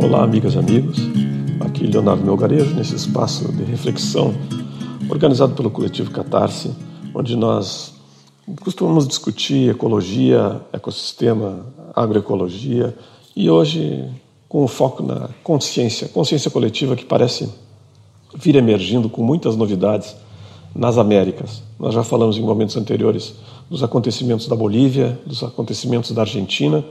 Olá, amigas e amigos. Aqui Leonardo Melgarejo, nesse espaço de reflexão organizado pelo coletivo Catarse, onde nós costumamos discutir ecologia, ecossistema, agroecologia e hoje com o foco na consciência, consciência coletiva que parece vir emergindo com muitas novidades nas Américas. Nós já falamos em momentos anteriores dos acontecimentos da Bolívia, dos acontecimentos da Argentina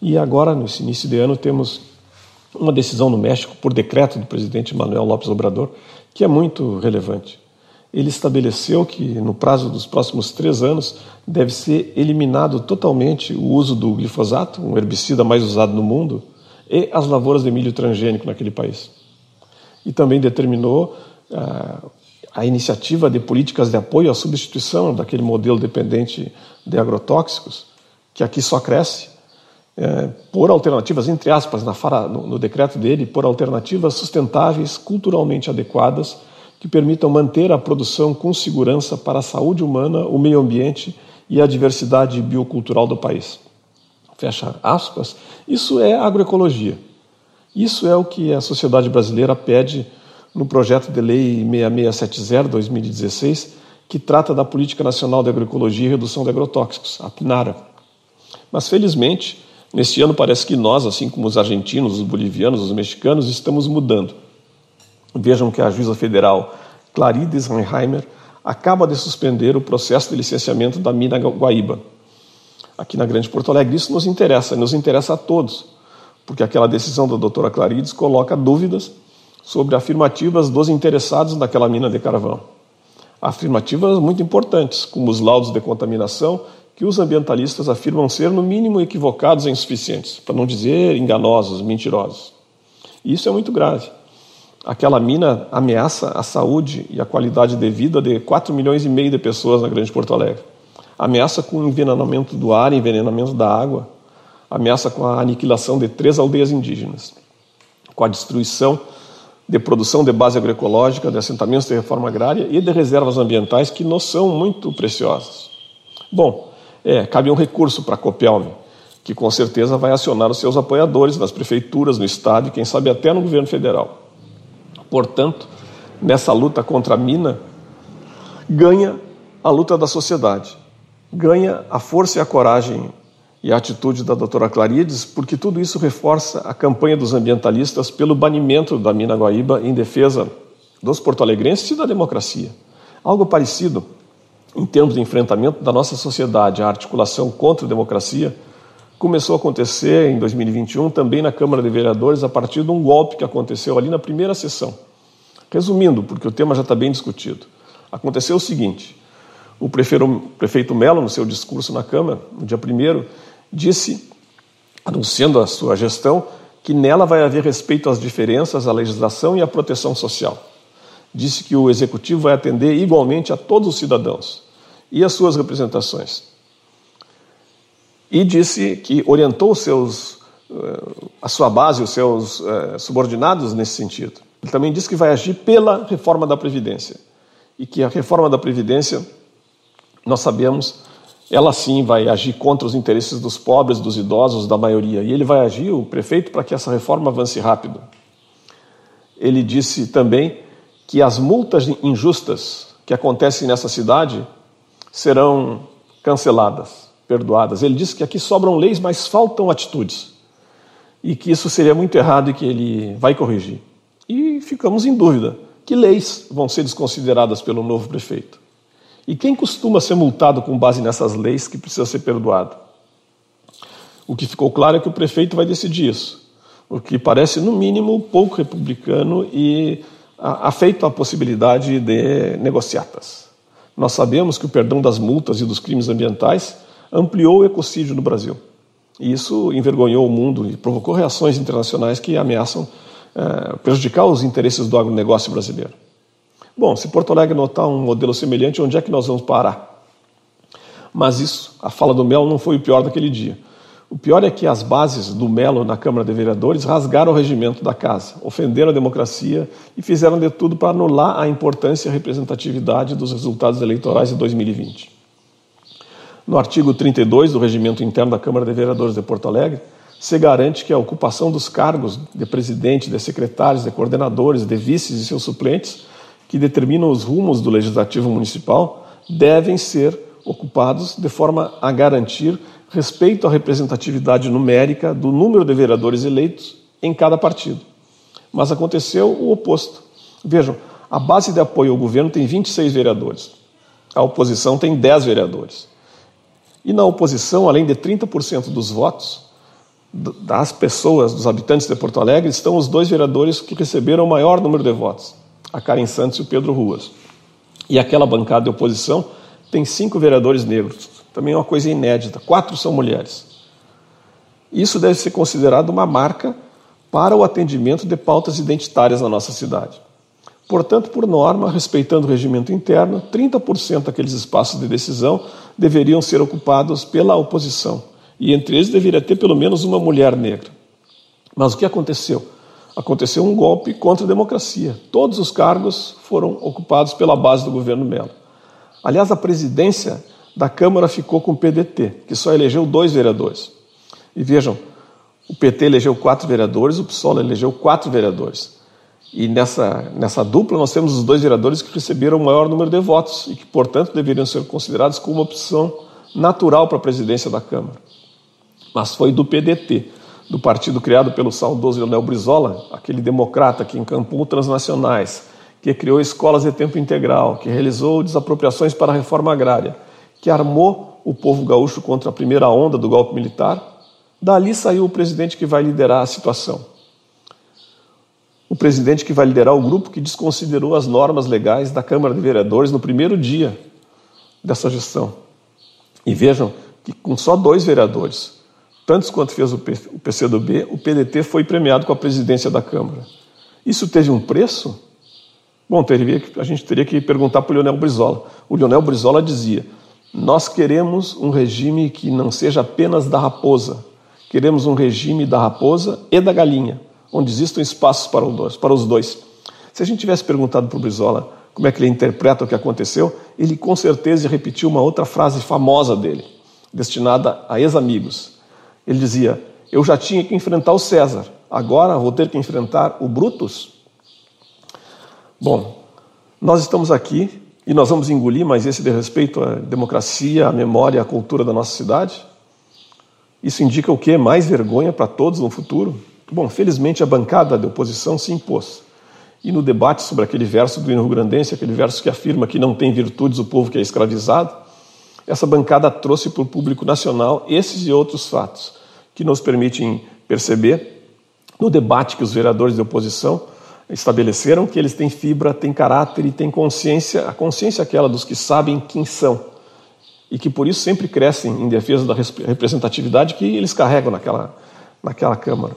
e agora, nesse início de ano, temos uma decisão no México por decreto do presidente Manuel López Obrador que é muito relevante. Ele estabeleceu que no prazo dos próximos três anos deve ser eliminado totalmente o uso do glifosato, um herbicida mais usado no mundo, e as lavouras de milho transgênico naquele país. E também determinou uh, a iniciativa de políticas de apoio à substituição daquele modelo dependente de agrotóxicos, que aqui só cresce, é, por alternativas, entre aspas, na no, no decreto dele, por alternativas sustentáveis, culturalmente adequadas, que permitam manter a produção com segurança para a saúde humana, o meio ambiente e a diversidade biocultural do país. Fecha aspas. Isso é agroecologia. Isso é o que a sociedade brasileira pede no projeto de lei 6670/2016, que trata da Política Nacional de Agroecologia e Redução de Agrotóxicos, a PNARA. Mas felizmente, Neste ano parece que nós, assim como os argentinos, os bolivianos, os mexicanos, estamos mudando. Vejam que a juíza federal Clarides Reinheimer acaba de suspender o processo de licenciamento da mina Guaíba, aqui na Grande Porto Alegre. Isso nos interessa, nos interessa a todos, porque aquela decisão da doutora Clarides coloca dúvidas sobre afirmativas dos interessados naquela mina de carvão. Afirmativas muito importantes, como os laudos de contaminação que os ambientalistas afirmam ser, no mínimo, equivocados e insuficientes, para não dizer enganosos, mentirosos. E isso é muito grave. Aquela mina ameaça a saúde e a qualidade de vida de 4 milhões e meio de pessoas na Grande Porto Alegre. Ameaça com o envenenamento do ar, envenenamento da água. Ameaça com a aniquilação de três aldeias indígenas. Com a destruição de produção de base agroecológica, de assentamentos de reforma agrária e de reservas ambientais que nos são muito preciosas. Bom, é, cabe um recurso para a Copelv, que com certeza vai acionar os seus apoiadores nas prefeituras, no Estado e quem sabe até no governo federal. Portanto, nessa luta contra a mina, ganha a luta da sociedade, ganha a força e a coragem e a atitude da doutora Clarides, porque tudo isso reforça a campanha dos ambientalistas pelo banimento da mina Guaíba em defesa dos porto-alegrenses e da democracia. Algo parecido em termos de enfrentamento da nossa sociedade, a articulação contra a democracia, começou a acontecer em 2021 também na Câmara de Vereadores a partir de um golpe que aconteceu ali na primeira sessão. Resumindo, porque o tema já está bem discutido, aconteceu o seguinte: o prefeito Melo, no seu discurso na Câmara, no dia 1, disse, anunciando a sua gestão, que nela vai haver respeito às diferenças, à legislação e à proteção social disse que o executivo vai atender igualmente a todos os cidadãos e as suas representações. E disse que orientou seus, eh, a sua base, os seus eh, subordinados nesse sentido. Ele também disse que vai agir pela reforma da Previdência e que a reforma da Previdência, nós sabemos, ela sim vai agir contra os interesses dos pobres, dos idosos, da maioria. E ele vai agir, o prefeito, para que essa reforma avance rápido. Ele disse também que as multas injustas que acontecem nessa cidade serão canceladas, perdoadas. Ele disse que aqui sobram leis, mas faltam atitudes. E que isso seria muito errado e que ele vai corrigir. E ficamos em dúvida: que leis vão ser desconsideradas pelo novo prefeito? E quem costuma ser multado com base nessas leis que precisa ser perdoado? O que ficou claro é que o prefeito vai decidir isso, o que parece, no mínimo, pouco republicano e afeito a possibilidade de negociatas. Nós sabemos que o perdão das multas e dos crimes ambientais ampliou o ecocídio no Brasil. E isso envergonhou o mundo e provocou reações internacionais que ameaçam é, prejudicar os interesses do agronegócio brasileiro. Bom, se Porto Alegre notar um modelo semelhante, onde é que nós vamos parar? Mas isso, a fala do Mel não foi o pior daquele dia. O pior é que as bases do Melo na Câmara de Vereadores rasgaram o regimento da casa, ofenderam a democracia e fizeram de tudo para anular a importância e a representatividade dos resultados eleitorais de 2020. No artigo 32 do regimento interno da Câmara de Vereadores de Porto Alegre, se garante que a ocupação dos cargos de presidente, de secretários, de coordenadores, de vices e seus suplentes, que determinam os rumos do legislativo municipal, devem ser ocupados de forma a garantir respeito à representatividade numérica do número de vereadores eleitos em cada partido. Mas aconteceu o oposto. Vejam, a base de apoio ao governo tem 26 vereadores, a oposição tem 10 vereadores. E na oposição, além de 30% dos votos, das pessoas, dos habitantes de Porto Alegre, estão os dois vereadores que receberam o maior número de votos, a Karen Santos e o Pedro Ruas. E aquela bancada de oposição tem cinco vereadores negros, também é uma coisa inédita, quatro são mulheres. Isso deve ser considerado uma marca para o atendimento de pautas identitárias na nossa cidade. Portanto, por norma, respeitando o regimento interno, 30% daqueles espaços de decisão deveriam ser ocupados pela oposição e entre eles deveria ter pelo menos uma mulher negra. Mas o que aconteceu? Aconteceu um golpe contra a democracia. Todos os cargos foram ocupados pela base do governo Melo. Aliás, a presidência da Câmara ficou com o PDT, que só elegeu dois vereadores. E vejam, o PT elegeu quatro vereadores, o PSOL elegeu quatro vereadores. E nessa, nessa dupla nós temos os dois vereadores que receberam o maior número de votos e que, portanto, deveriam ser considerados como uma opção natural para a presidência da Câmara mas foi do PDT, do partido criado pelo saudoso Leonel Brizola, aquele democrata que encampou transnacionais, que criou escolas de tempo integral, que realizou desapropriações para a reforma agrária, que armou o povo gaúcho contra a primeira onda do golpe militar. Dali saiu o presidente que vai liderar a situação. O presidente que vai liderar o grupo que desconsiderou as normas legais da Câmara de Vereadores no primeiro dia dessa gestão. E vejam que com só dois vereadores, tantos quanto fez o PCdoB, o PDT foi premiado com a presidência da Câmara. Isso teve um preço? Bom, teria, a gente teria que perguntar para o Leonel Brizola. O Leonel Brizola dizia: Nós queremos um regime que não seja apenas da raposa, queremos um regime da raposa e da galinha, onde existam espaços para os dois. Se a gente tivesse perguntado para o Brizola como é que ele interpreta o que aconteceu, ele com certeza repetiu uma outra frase famosa dele, destinada a ex-amigos. Ele dizia: Eu já tinha que enfrentar o César, agora vou ter que enfrentar o Brutus. Bom, nós estamos aqui e nós vamos engolir mais esse de respeito à democracia, à memória, à cultura da nossa cidade. Isso indica o quê? Mais vergonha para todos no futuro? Bom, felizmente a bancada da oposição se impôs. E no debate sobre aquele verso do hino grandense, aquele verso que afirma que não tem virtudes o povo que é escravizado, essa bancada trouxe para o público nacional esses e outros fatos que nos permitem perceber no debate que os vereadores de oposição estabeleceram que eles têm fibra, têm caráter e têm consciência, a consciência aquela dos que sabem quem são e que por isso sempre crescem em defesa da representatividade que eles carregam naquela, naquela Câmara.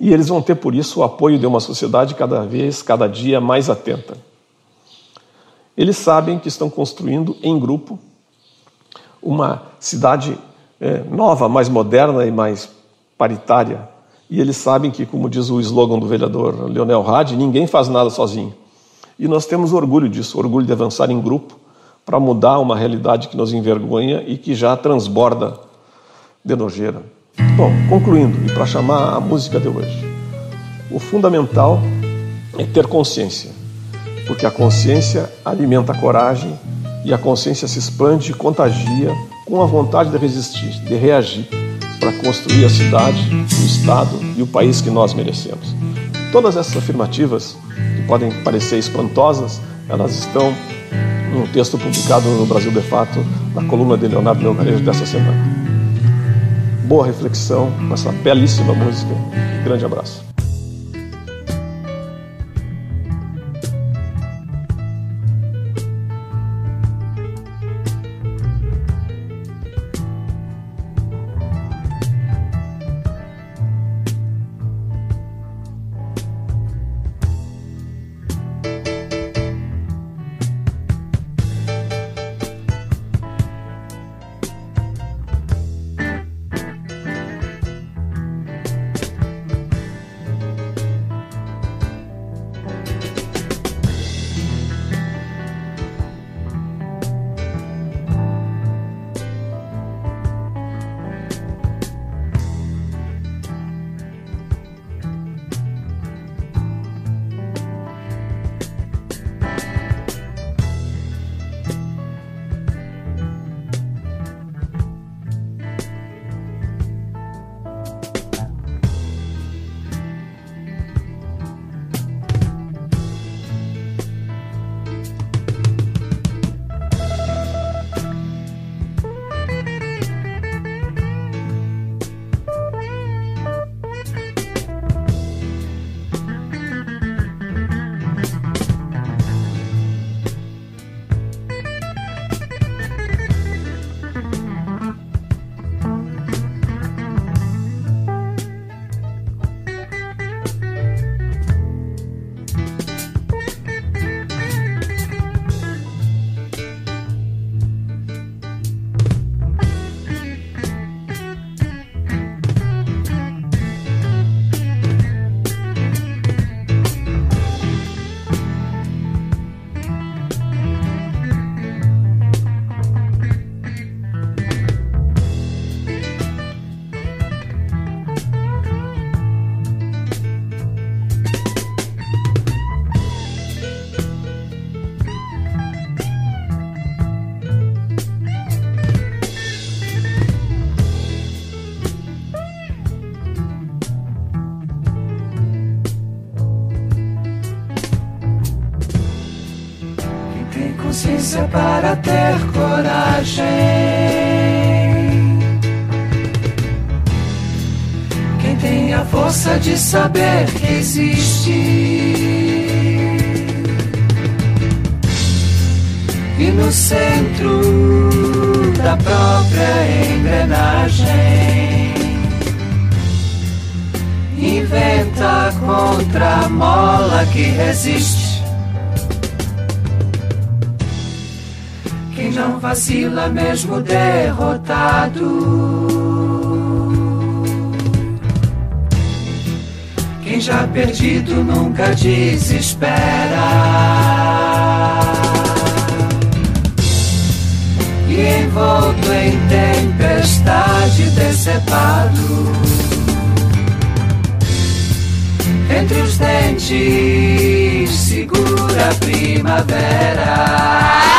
E eles vão ter por isso o apoio de uma sociedade cada vez, cada dia mais atenta. Eles sabem que estão construindo em grupo uma cidade é, nova, mais moderna e mais paritária. E eles sabem que, como diz o slogan do vereador Leonel Hadi, ninguém faz nada sozinho. E nós temos orgulho disso, orgulho de avançar em grupo para mudar uma realidade que nos envergonha e que já transborda de nojeira. Bom, concluindo, e para chamar a música de hoje, o fundamental é ter consciência, porque a consciência alimenta a coragem e a consciência se expande e contagia com a vontade de resistir, de reagir, para construir a cidade, o Estado e o país que nós merecemos. Todas essas afirmativas, que podem parecer espantosas, elas estão em um texto publicado no Brasil de Fato, na coluna de Leonardo Melgarejo dessa semana. Boa reflexão com essa belíssima música. Grande abraço. Tem consciência para ter coragem. Quem tem a força de saber que existe. E no centro da própria engrenagem inventa contra a mola que resiste. Quem não vacila mesmo derrotado. Quem já perdido nunca desespera e envolto em tempestade decepado. Entre os dentes segura a primavera.